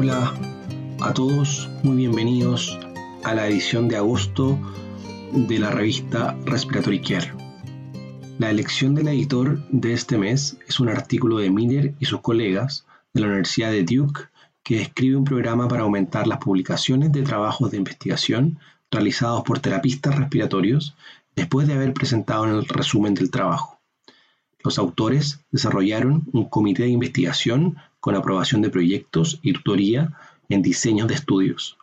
Hola a todos, muy bienvenidos a la edición de agosto de la revista Respiratory Care. La elección del editor de este mes es un artículo de Miller y sus colegas de la Universidad de Duke que describe un programa para aumentar las publicaciones de trabajos de investigación realizados por terapistas respiratorios después de haber presentado en el resumen del trabajo. Los autores desarrollaron un comité de investigación con aprobación de proyectos y tutoría en diseños de estudios.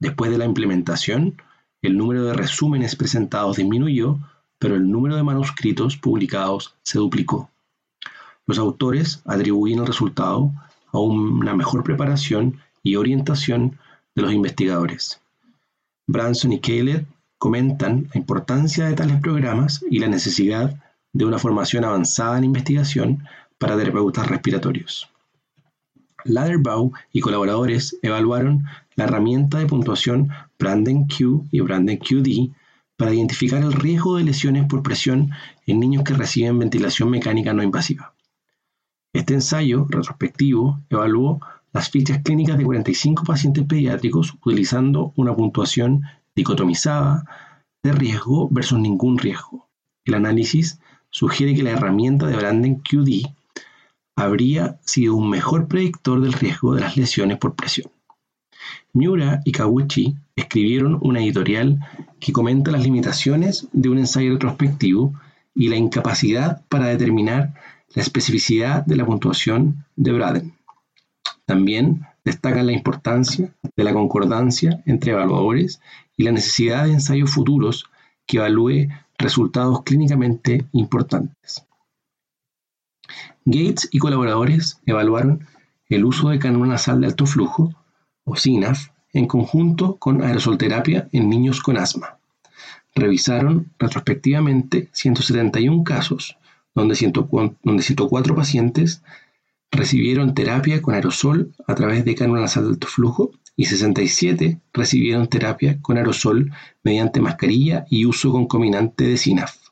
Después de la implementación, el número de resúmenes presentados disminuyó, pero el número de manuscritos publicados se duplicó. Los autores atribuyen el resultado a una mejor preparación y orientación de los investigadores. Branson y Caleb comentan la importancia de tales programas y la necesidad de una formación avanzada en investigación para terapeutas respiratorios. Ladderbaugh y colaboradores evaluaron la herramienta de puntuación Branden Q y Branden QD para identificar el riesgo de lesiones por presión en niños que reciben ventilación mecánica no invasiva. Este ensayo retrospectivo evaluó las fichas clínicas de 45 pacientes pediátricos utilizando una puntuación dicotomizada de riesgo versus ningún riesgo. El análisis sugiere que la herramienta de Branden QD habría sido un mejor predictor del riesgo de las lesiones por presión. Miura y Kawuchi escribieron una editorial que comenta las limitaciones de un ensayo retrospectivo y la incapacidad para determinar la especificidad de la puntuación de Braden. También destacan la importancia de la concordancia entre evaluadores y la necesidad de ensayos futuros que evalúe resultados clínicamente importantes. Gates y colaboradores evaluaron el uso de canon nasal de alto flujo, o SINAF, en conjunto con aerosolterapia en niños con asma. Revisaron retrospectivamente 171 casos, donde 104 pacientes recibieron terapia con aerosol a través de canon nasal de alto flujo y 67 recibieron terapia con aerosol mediante mascarilla y uso concominante de SINAF.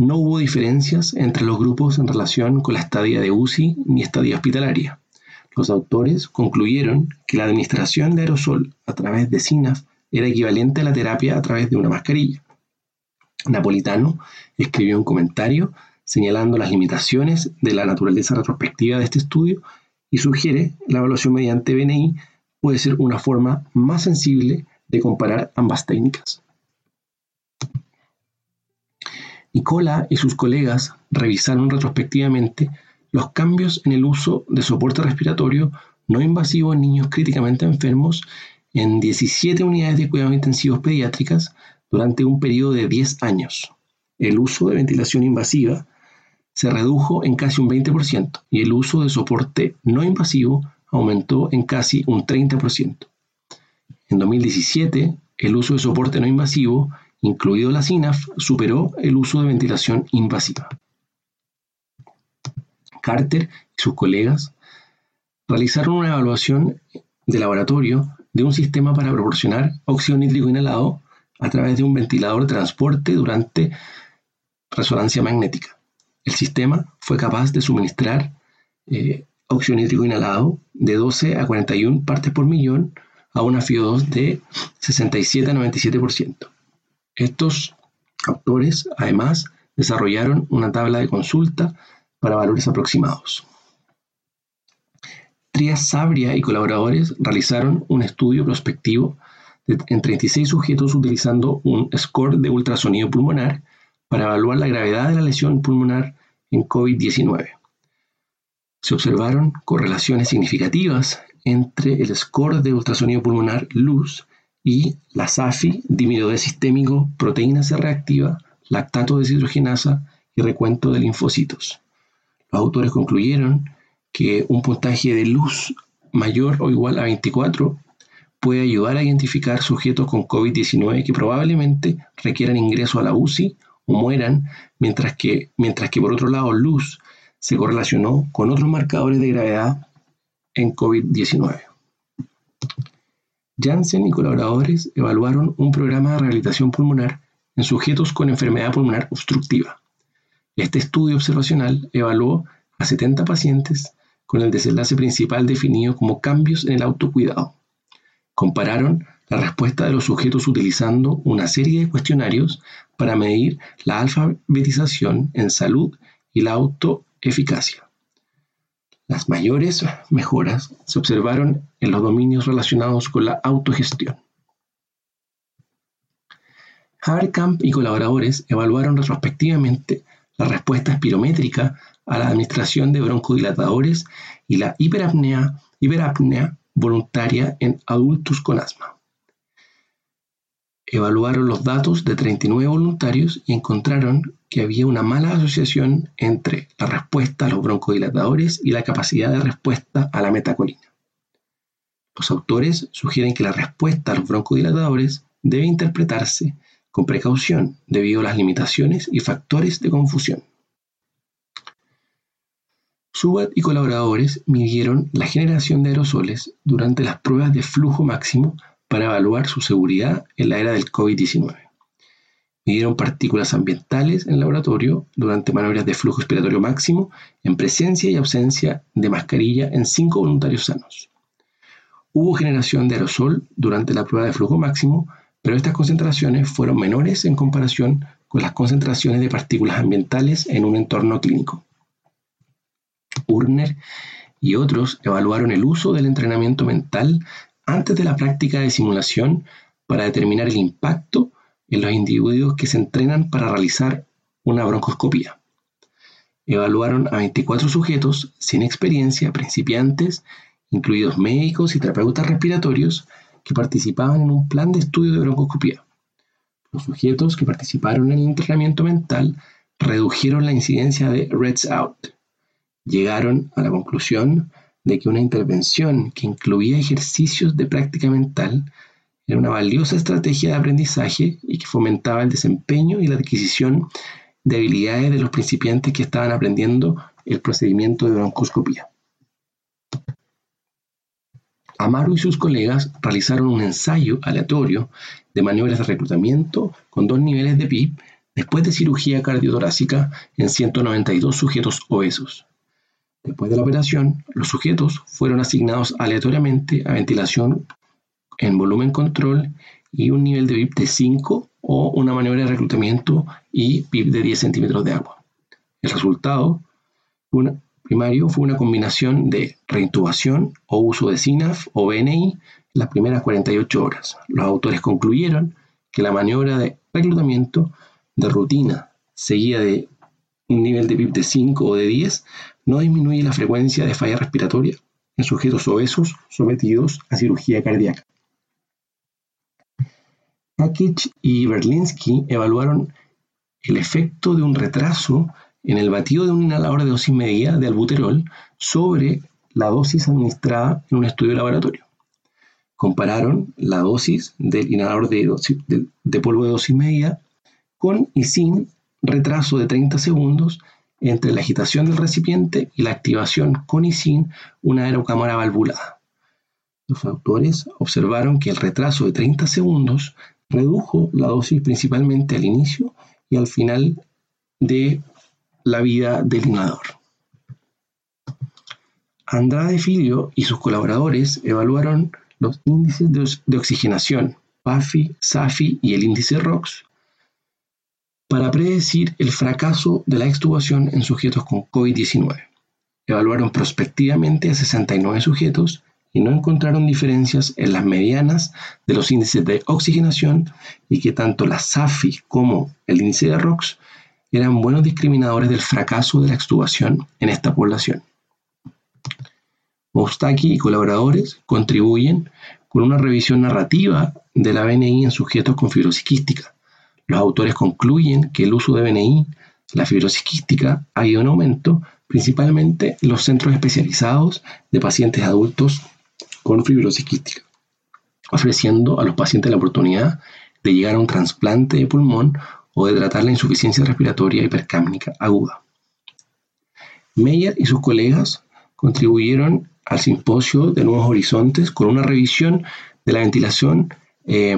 No hubo diferencias entre los grupos en relación con la estadía de UCI ni estadía hospitalaria. Los autores concluyeron que la administración de aerosol a través de SINAF era equivalente a la terapia a través de una mascarilla. Napolitano escribió un comentario señalando las limitaciones de la naturaleza retrospectiva de este estudio y sugiere la evaluación mediante BNI puede ser una forma más sensible de comparar ambas técnicas. Nicola y sus colegas revisaron retrospectivamente los cambios en el uso de soporte respiratorio no invasivo en niños críticamente enfermos en 17 unidades de cuidados intensivos pediátricas durante un periodo de 10 años. El uso de ventilación invasiva se redujo en casi un 20% y el uso de soporte no invasivo aumentó en casi un 30%. En 2017, el uso de soporte no invasivo incluido la SINAF, superó el uso de ventilación invasiva. Carter y sus colegas realizaron una evaluación de laboratorio de un sistema para proporcionar óxido nítrico inhalado a través de un ventilador de transporte durante resonancia magnética. El sistema fue capaz de suministrar eh, óxido nítrico inhalado de 12 a 41 partes por millón a una FIO2 de 67 a 97%. Estos autores, además, desarrollaron una tabla de consulta para valores aproximados. Trias Sabria y colaboradores realizaron un estudio prospectivo en 36 sujetos utilizando un score de ultrasonido pulmonar para evaluar la gravedad de la lesión pulmonar en COVID-19. Se observaron correlaciones significativas entre el score de ultrasonido pulmonar LUZ y la SAFI, de sistémico, proteína C reactiva, lactato de deshidrogenasa y recuento de linfocitos. Los autores concluyeron que un puntaje de luz mayor o igual a 24 puede ayudar a identificar sujetos con COVID-19 que probablemente requieran ingreso a la UCI o mueran, mientras que, mientras que por otro lado luz se correlacionó con otros marcadores de gravedad en COVID-19. Janssen y colaboradores evaluaron un programa de rehabilitación pulmonar en sujetos con enfermedad pulmonar obstructiva. Este estudio observacional evaluó a 70 pacientes con el desenlace principal definido como cambios en el autocuidado. Compararon la respuesta de los sujetos utilizando una serie de cuestionarios para medir la alfabetización en salud y la autoeficacia. Las mayores mejoras se observaron en los dominios relacionados con la autogestión. Haberkamp y colaboradores evaluaron retrospectivamente la respuesta espirométrica a la administración de broncodilatadores y la hiperapnea, hiperapnea voluntaria en adultos con asma evaluaron los datos de 39 voluntarios y encontraron que había una mala asociación entre la respuesta a los broncodilatadores y la capacidad de respuesta a la metacolina. Los autores sugieren que la respuesta a los broncodilatadores debe interpretarse con precaución debido a las limitaciones y factores de confusión. Subat y colaboradores midieron la generación de aerosoles durante las pruebas de flujo máximo para evaluar su seguridad en la era del COVID-19. Partículas ambientales en el laboratorio durante maniobras de flujo expiratorio máximo en presencia y ausencia de mascarilla en cinco voluntarios sanos. Hubo generación de aerosol durante la prueba de flujo máximo, pero estas concentraciones fueron menores en comparación con las concentraciones de partículas ambientales en un entorno clínico. Urner y otros evaluaron el uso del entrenamiento mental antes de la práctica de simulación para determinar el impacto en los individuos que se entrenan para realizar una broncoscopía. Evaluaron a 24 sujetos sin experiencia, principiantes, incluidos médicos y terapeutas respiratorios, que participaban en un plan de estudio de broncoscopía. Los sujetos que participaron en el entrenamiento mental redujeron la incidencia de Reds Out. Llegaron a la conclusión de que una intervención que incluía ejercicios de práctica mental era una valiosa estrategia de aprendizaje y que fomentaba el desempeño y la adquisición de habilidades de los principiantes que estaban aprendiendo el procedimiento de broncoscopía. Amaro y sus colegas realizaron un ensayo aleatorio de maniobras de reclutamiento con dos niveles de PIB después de cirugía cardiotorácica en 192 sujetos obesos. Después de la operación, los sujetos fueron asignados aleatoriamente a ventilación en volumen control y un nivel de VIP de 5 o una maniobra de reclutamiento y VIP de 10 centímetros de agua. El resultado primario fue una combinación de reintubación o uso de SINAF o BNI las primeras 48 horas. Los autores concluyeron que la maniobra de reclutamiento de rutina seguida de un nivel de VIP de 5 o de 10 no disminuye la frecuencia de falla respiratoria en sujetos obesos sometidos a cirugía cardíaca. Pakic y Berlinsky evaluaron el efecto de un retraso en el batido de un inhalador de dosis medida de albuterol sobre la dosis administrada en un estudio de laboratorio. Compararon la dosis del inhalador de, de polvo de dosis medida con y sin retraso de 30 segundos entre la agitación del recipiente y la activación con y sin una aerocámara valvulada. Los autores observaron que el retraso de 30 segundos redujo la dosis principalmente al inicio y al final de la vida del inhalador. Andrade Filio y sus colaboradores evaluaron los índices de, oxigenación, PAFI, SAFI y el índice ROX para predecir el fracaso de la extubación en sujetos con COVID-19. Evaluaron prospectivamente a 69 sujetos y no encontraron diferencias en las medianas de los índices de oxigenación y que tanto la SAFI como el índice de ROX eran buenos discriminadores del fracaso de la extubación en esta población. Moustaki y colaboradores contribuyen con una revisión narrativa de la BNI en sujetos con fibrosis quística, los autores concluyen que el uso de BNI, la fibrosis quística, ha ido en aumento, principalmente en los centros especializados de pacientes adultos con fibrosis quística, ofreciendo a los pacientes la oportunidad de llegar a un trasplante de pulmón o de tratar la insuficiencia respiratoria hipercámnica aguda. Meyer y sus colegas contribuyeron al simposio de Nuevos Horizontes con una revisión de la ventilación eh,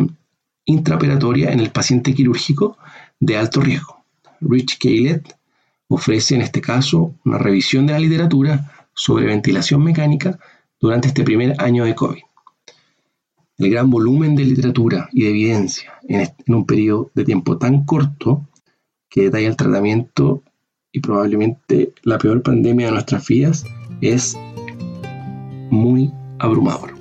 intraoperatoria en el paciente quirúrgico de alto riesgo. Rich Caylett ofrece en este caso una revisión de la literatura sobre ventilación mecánica durante este primer año de COVID. El gran volumen de literatura y de evidencia en, un periodo de tiempo tan corto que detalla el tratamiento y probablemente la peor pandemia de nuestras vidas es muy abrumador.